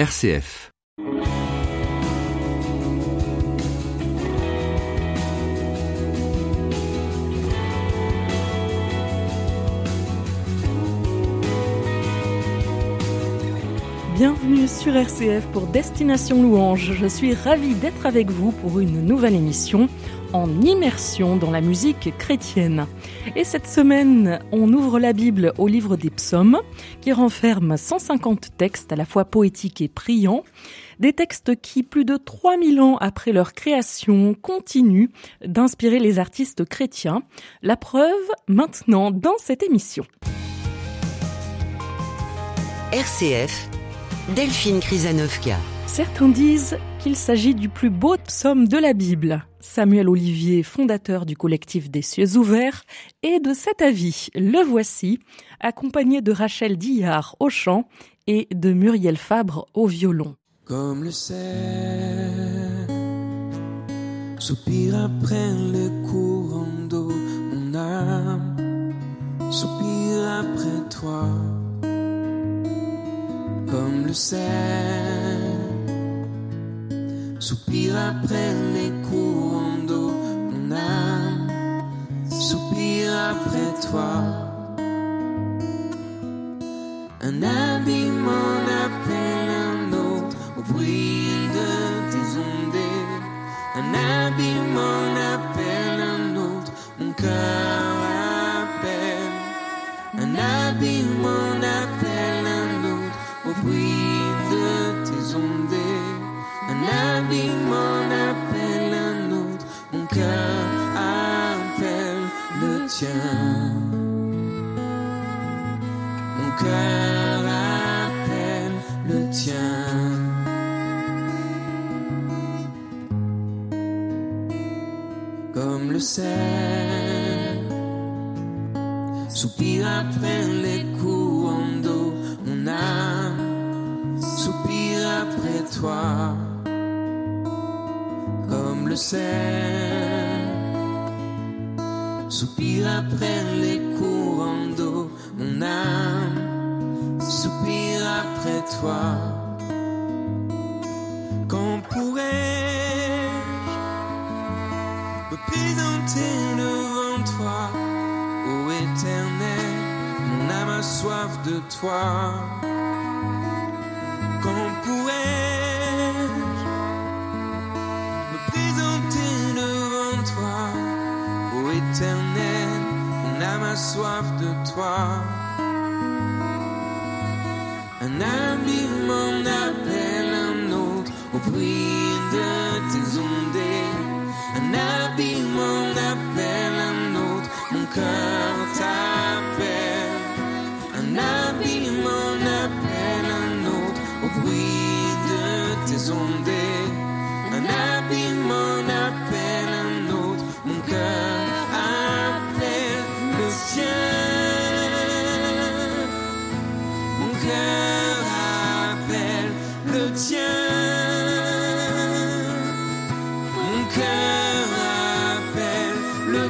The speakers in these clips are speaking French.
RCF. Bienvenue sur RCF pour Destination Louange. Je suis ravie d'être avec vous pour une nouvelle émission en immersion dans la musique chrétienne. Et cette semaine, on ouvre la Bible au livre des psaumes, qui renferme 150 textes à la fois poétiques et priants, des textes qui, plus de 3000 ans après leur création, continuent d'inspirer les artistes chrétiens. La preuve maintenant dans cette émission. RCF, Delphine Krizanovka. Certains disent qu'il s'agit du plus beau psaume de la Bible. Samuel Olivier, fondateur du collectif des cieux ouverts, est de cet avis. Le voici, accompagné de Rachel Dillard au chant et de Muriel Fabre au violon. Comme le cerf soupire après le courant d'eau, mon âme soupire après toi. Comme le cerf soupire après les courants d'eau, mon âme soupire après toi. Un abîme en appelle un autre au bruit de tes ondées. Un abîme en appelle Un abîme en appelle un autre, mon cœur appelle le tien. Mon cœur appelle le tien. Comme le cerf soupire après les courants d'eau, mon âme soupire après toi. Le cerf soupire après les courants d'eau, mon âme soupire après toi. Quand pourrais-je me présenter devant toi, ô éternel, mon âme a soif de toi. Quand pourrais-je éternel, mon âme a soif de toi. Un ami m'en appelle un autre au bruit de tes ondées. Un abîme m'en appelle un autre, mon cœur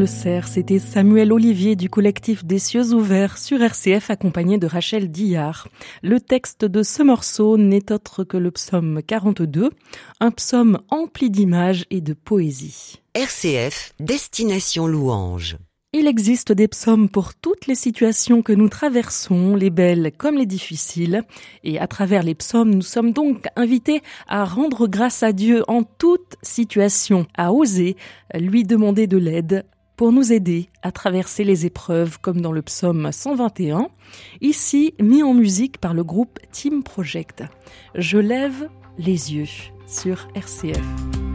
le cerf, c'était Samuel Olivier du collectif des cieux ouverts sur RCF accompagné de Rachel Dillard. Le texte de ce morceau n'est autre que le psaume 42, un psaume empli d'images et de poésie. RCF, Destination Louange. Il existe des psaumes pour toutes les situations que nous traversons, les belles comme les difficiles. Et à travers les psaumes, nous sommes donc invités à rendre grâce à Dieu en toute situation, à oser lui demander de l'aide pour nous aider à traverser les épreuves comme dans le psaume 121, ici mis en musique par le groupe Team Project. Je lève les yeux sur RCF.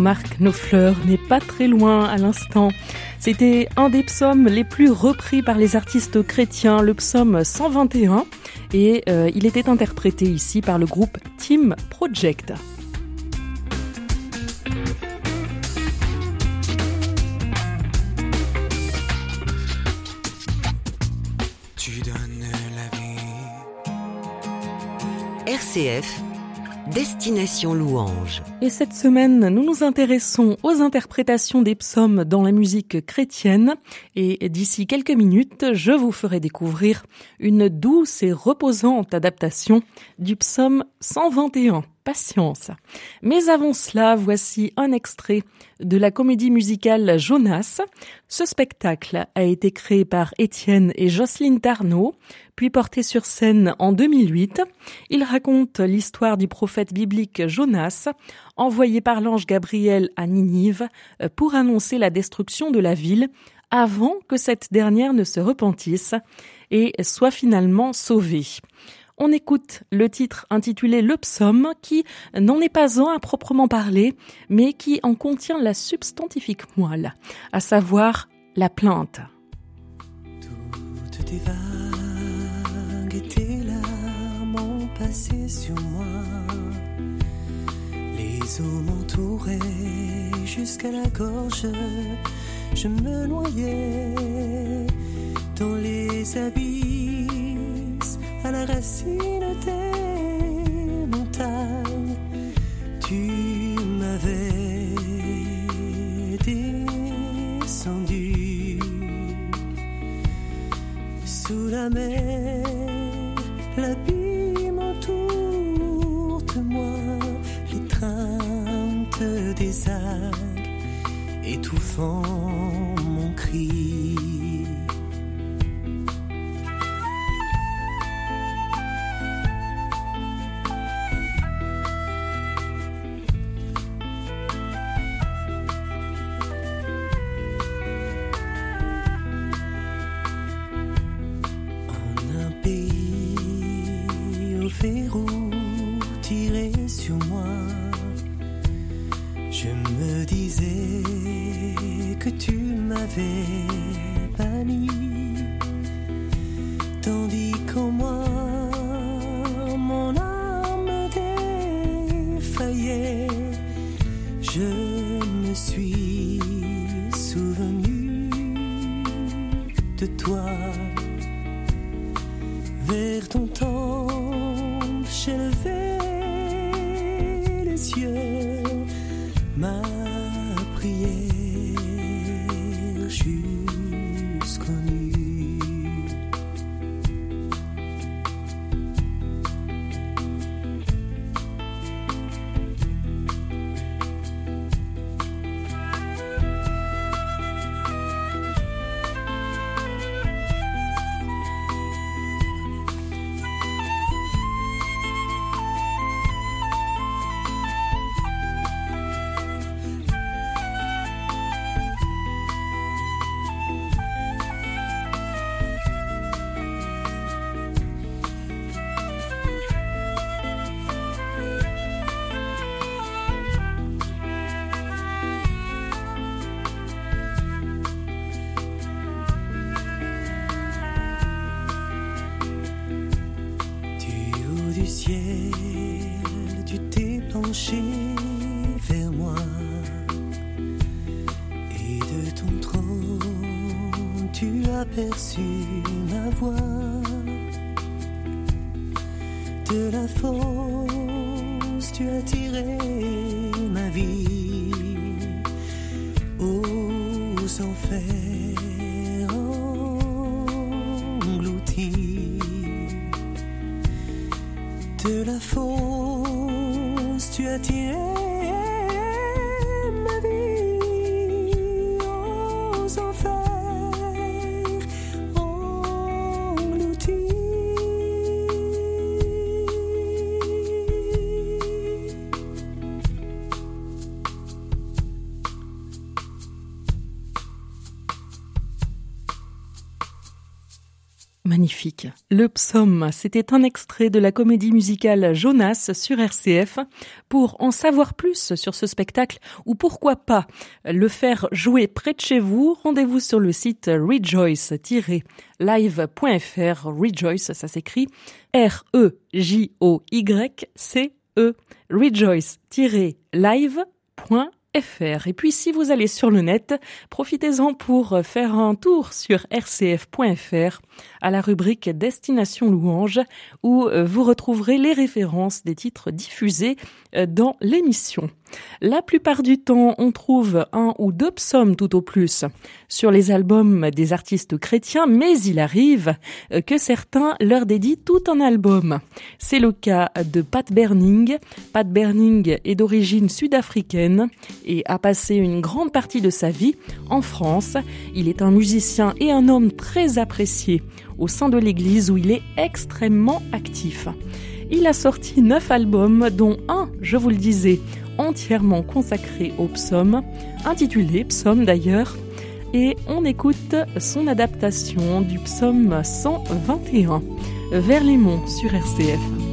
Marc, nos fleurs n'est pas très loin à l'instant. C'était un des psaumes les plus repris par les artistes chrétiens, le psaume 121, et euh, il était interprété ici par le groupe Team Project. Tu donnes la vie. RCF Destination Louange. Et cette semaine, nous nous intéressons aux interprétations des psaumes dans la musique chrétienne. Et d'ici quelques minutes, je vous ferai découvrir une douce et reposante adaptation du psaume 121 Mais avant cela, voici un extrait de la comédie musicale Jonas. Ce spectacle a été créé par Étienne et Jocelyne Tarnot, puis porté sur scène en 2008. Il raconte l'histoire du prophète biblique Jonas, envoyé par l'ange Gabriel à Ninive pour annoncer la destruction de la ville avant que cette dernière ne se repentisse et soit finalement sauvée on écoute le titre intitulé Le psaume qui n'en est pas un à proprement parler, mais qui en contient la substantifique moelle, à savoir la plainte. Je me noyais dans les habits la racine des montagnes. Tu m'avais descendu sous la mer, l'abîme entoure de moi, l'étreinte des algues étouffant vers ton temple, j'élevais les cieux, tu as perçu ma voix. De la fosse, tu as tiré Le psaume, c'était un extrait de la comédie musicale Jonas sur RCF. Pour en savoir plus sur ce spectacle ou pourquoi pas le faire jouer près de chez vous, rendez-vous sur le site rejoice-live.fr. Rejoice, ça s'écrit R-E-J-O-Y-C-E. Rejoice-live.fr. Et puis si vous allez sur le net, profitez-en pour faire un tour sur rcf.fr à la rubrique Destination Louange où vous retrouverez les références des titres diffusés dans l'émission. La plupart du temps, on trouve un ou deux psaumes tout au plus sur les albums des artistes chrétiens, mais il arrive que certains leur dédient tout un album. C'est le cas de Pat Berning. Pat Berning est d'origine sud-africaine et a passé une grande partie de sa vie en France. Il est un musicien et un homme très apprécié au sein de l'église où il est extrêmement actif. Il a sorti neuf albums, dont un, je vous le disais, entièrement consacré au psaume, intitulé Psaume d'ailleurs, et on écoute son adaptation du psaume 121, Vers les monts sur RCF.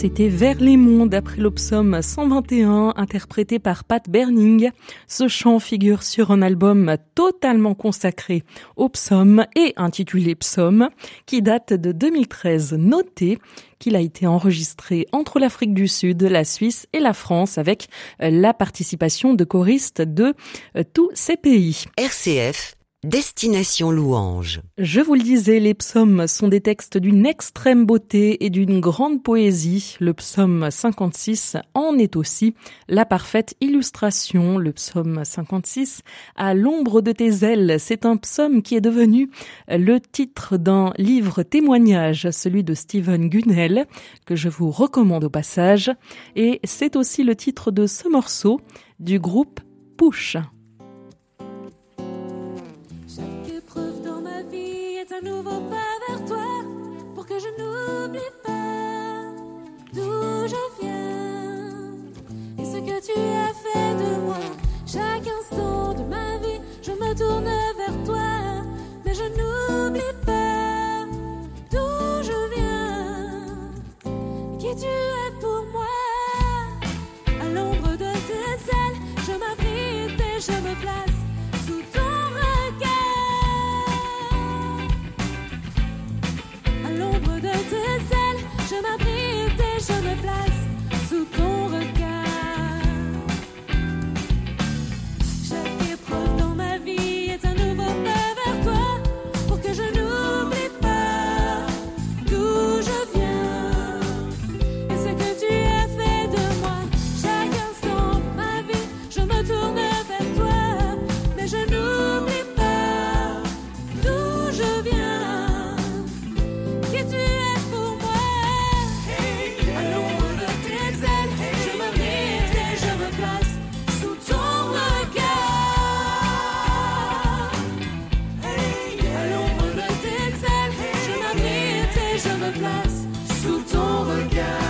C'était Vers les mondes après l'Opsum 121 interprété par Pat Berning. Ce chant figure sur un album totalement consacré au psaume et intitulé Psaume qui date de 2013. Notez qu'il a été enregistré entre l'Afrique du Sud, la Suisse et la France avec la participation de choristes de tous ces pays. RCF Destination louange. Je vous le disais, les psaumes sont des textes d'une extrême beauté et d'une grande poésie. Le psaume 56 en est aussi la parfaite illustration. Le psaume 56, à l'ombre de tes ailes, c'est un psaume qui est devenu le titre d'un livre témoignage, celui de Stephen Gunnell, que je vous recommande au passage. Et c'est aussi le titre de ce morceau du groupe Push. Nouveau pas vers toi pour que je n'oublie pas d'où je viens et ce que tu as fait de moi. Chaque instant de ma vie, je me tourne vers toi, mais je n'oublie pas d'où je viens, qui tu es pour moi? À l'ombre de tes ailes, je m'abrite et je me place. Sous ton regard.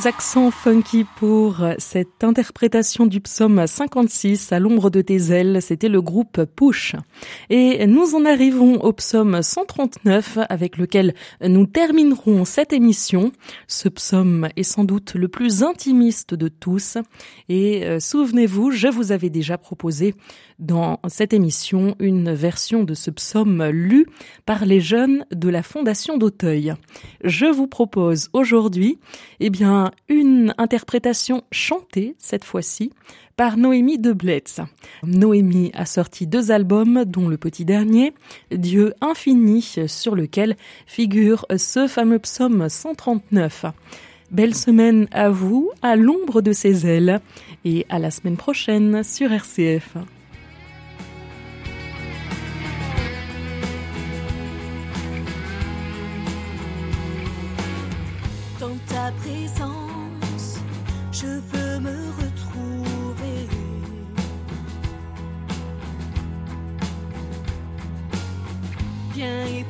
Beaux accents funky pour cette interprétation du psaume 56 à l'ombre de tes ailes, c'était le groupe Push. Et nous en arrivons au psaume 139 avec lequel nous terminerons cette émission. Ce psaume est sans doute le plus intimiste de tous et euh, souvenez-vous, je vous avais déjà proposé dans cette émission une version de ce psaume lu par les jeunes de la Fondation d'Auteuil. Je vous propose aujourd'hui, eh bien, une interprétation chantée cette fois-ci par Noémie de Bletz. Noémie a sorti deux albums, dont le petit dernier, Dieu infini, sur lequel figure ce fameux psaume 139. Belle semaine à vous, à l'ombre de ses ailes, et à la semaine prochaine sur RCF. Bien éprouver